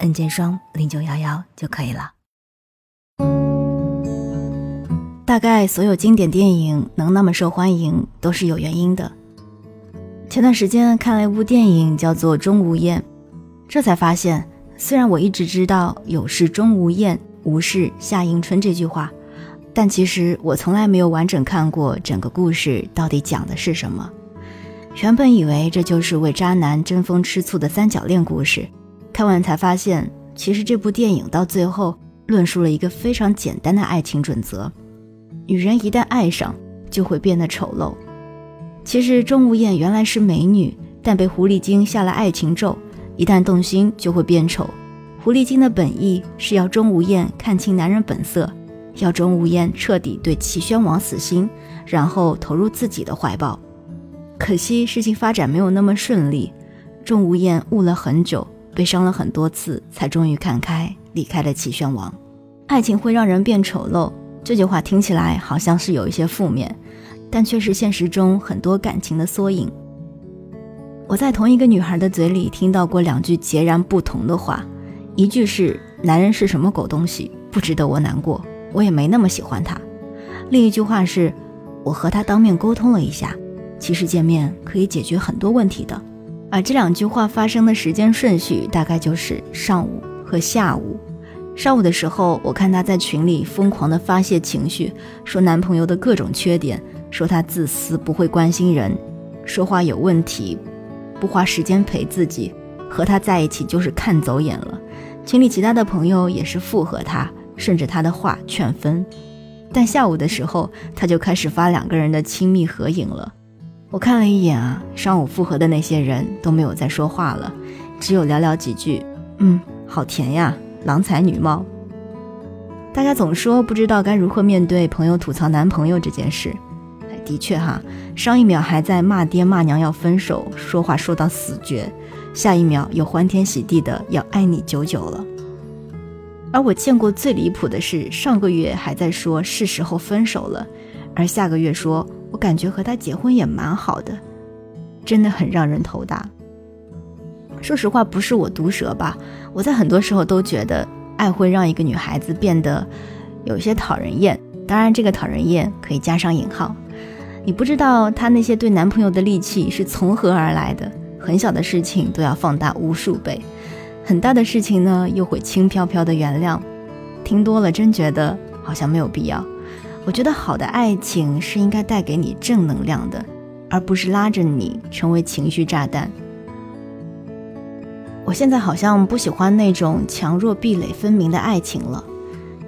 N 键双零九幺幺就可以了。大概所有经典电影能那么受欢迎，都是有原因的。前段时间看了一部电影，叫做《钟无艳》，这才发现，虽然我一直知道“有事钟无艳，无事夏迎春”这句话，但其实我从来没有完整看过整个故事到底讲的是什么。原本以为这就是为渣男争风吃醋的三角恋故事。看完才发现，其实这部电影到最后论述了一个非常简单的爱情准则：女人一旦爱上，就会变得丑陋。其实钟无艳原来是美女，但被狐狸精下了爱情咒，一旦动心就会变丑。狐狸精的本意是要钟无艳看清男人本色，要钟无艳彻底对齐宣王死心，然后投入自己的怀抱。可惜事情发展没有那么顺利，钟无艳悟了很久。被伤了很多次，才终于看开，离开了齐宣王。爱情会让人变丑陋，这句话听起来好像是有一些负面，但却是现实中很多感情的缩影。我在同一个女孩的嘴里听到过两句截然不同的话，一句是“男人是什么狗东西，不值得我难过，我也没那么喜欢他”，另一句话是“我和他当面沟通了一下，其实见面可以解决很多问题的”。而这两句话发生的时间顺序大概就是上午和下午。上午的时候，我看她在群里疯狂的发泄情绪，说男朋友的各种缺点，说他自私，不会关心人，说话有问题，不花时间陪自己，和他在一起就是看走眼了。群里其他的朋友也是附和他，顺着他的话劝分。但下午的时候，他就开始发两个人的亲密合影了。我看了一眼啊，上午复合的那些人都没有再说话了，只有寥寥几句。嗯，好甜呀，郎才女貌。大家总说不知道该如何面对朋友吐槽男朋友这件事。的确哈，上一秒还在骂爹骂娘要分手，说话说到死绝，下一秒又欢天喜地的要爱你久久了。而我见过最离谱的是，上个月还在说是时候分手了，而下个月说。我感觉和他结婚也蛮好的，真的很让人头大。说实话，不是我毒舌吧？我在很多时候都觉得，爱会让一个女孩子变得有些讨人厌。当然，这个讨人厌可以加上引号。你不知道她那些对男朋友的戾气是从何而来的，很小的事情都要放大无数倍，很大的事情呢又会轻飘飘的原谅。听多了，真觉得好像没有必要。我觉得好的爱情是应该带给你正能量的，而不是拉着你成为情绪炸弹。我现在好像不喜欢那种强弱壁垒分明的爱情了。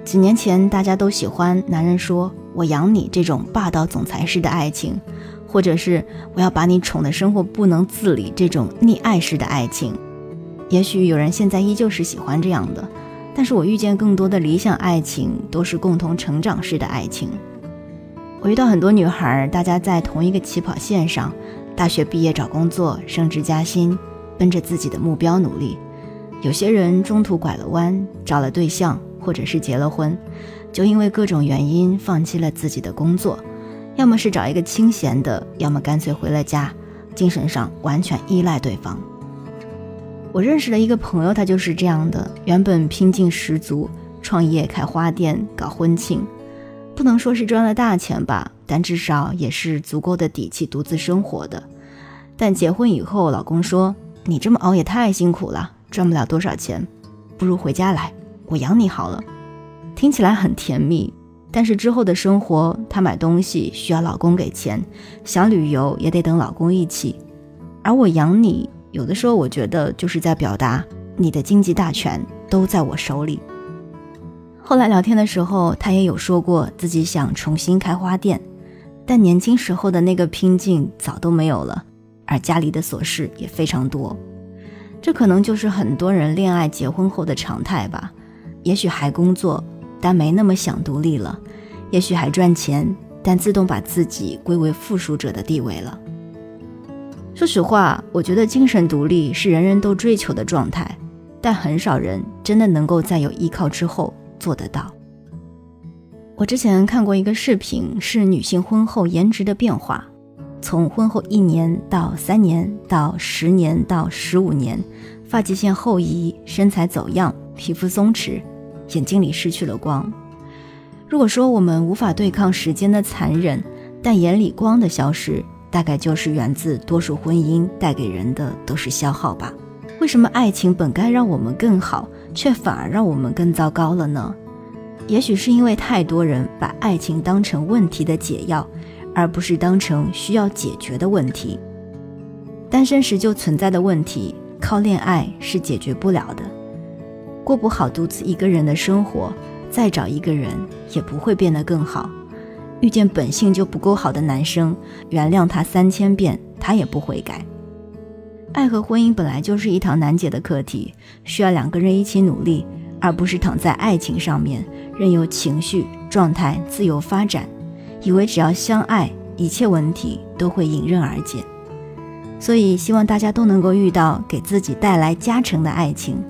几年前大家都喜欢男人说“我养你”这种霸道总裁式的爱情，或者是“我要把你宠得生活不能自理”这种溺爱式的爱情。也许有人现在依旧是喜欢这样的。但是我遇见更多的理想爱情都是共同成长式的爱情。我遇到很多女孩，大家在同一个起跑线上，大学毕业找工作，升职加薪，奔着自己的目标努力。有些人中途拐了弯，找了对象，或者是结了婚，就因为各种原因放弃了自己的工作，要么是找一个清闲的，要么干脆回了家，精神上完全依赖对方。我认识了一个朋友，他就是这样的。原本拼劲十足，创业开花店搞婚庆，不能说是赚了大钱吧，但至少也是足够的底气独自生活的。但结婚以后，老公说：“你这么熬也太辛苦了，赚不了多少钱，不如回家来，我养你好了。”听起来很甜蜜，但是之后的生活，她买东西需要老公给钱，想旅游也得等老公一起，而我养你。有的时候，我觉得就是在表达你的经济大权都在我手里。后来聊天的时候，他也有说过自己想重新开花店，但年轻时候的那个拼劲早都没有了，而家里的琐事也非常多。这可能就是很多人恋爱结婚后的常态吧。也许还工作，但没那么想独立了；也许还赚钱，但自动把自己归为附属者的地位了。说实话，我觉得精神独立是人人都追求的状态，但很少人真的能够在有依靠之后做得到。我之前看过一个视频，是女性婚后颜值的变化，从婚后一年到三年到十年到十五年，发际线后移，身材走样，皮肤松弛，眼睛里失去了光。如果说我们无法对抗时间的残忍，但眼里光的消失，大概就是源自多数婚姻带给人的都是消耗吧？为什么爱情本该让我们更好，却反而让我们更糟糕了呢？也许是因为太多人把爱情当成问题的解药，而不是当成需要解决的问题。单身时就存在的问题，靠恋爱是解决不了的。过不好独自一个人的生活，再找一个人也不会变得更好。遇见本性就不够好的男生，原谅他三千遍，他也不悔改。爱和婚姻本来就是一堂难解的课题，需要两个人一起努力，而不是躺在爱情上面。任由情绪状态自由发展，以为只要相爱，一切问题都会迎刃而解。所以，希望大家都能够遇到给自己带来加成的爱情。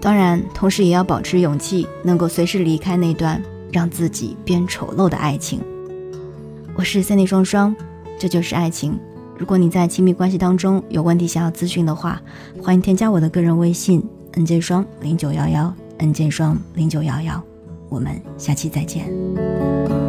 当然，同时也要保持勇气，能够随时离开那段让自己变丑陋的爱情。我是 Cindy 双双，这就是爱情。如果你在亲密关系当中有问题想要咨询的话，欢迎添加我的个人微信：nj 双零九幺幺，nj 双零九幺幺。我们下期再见。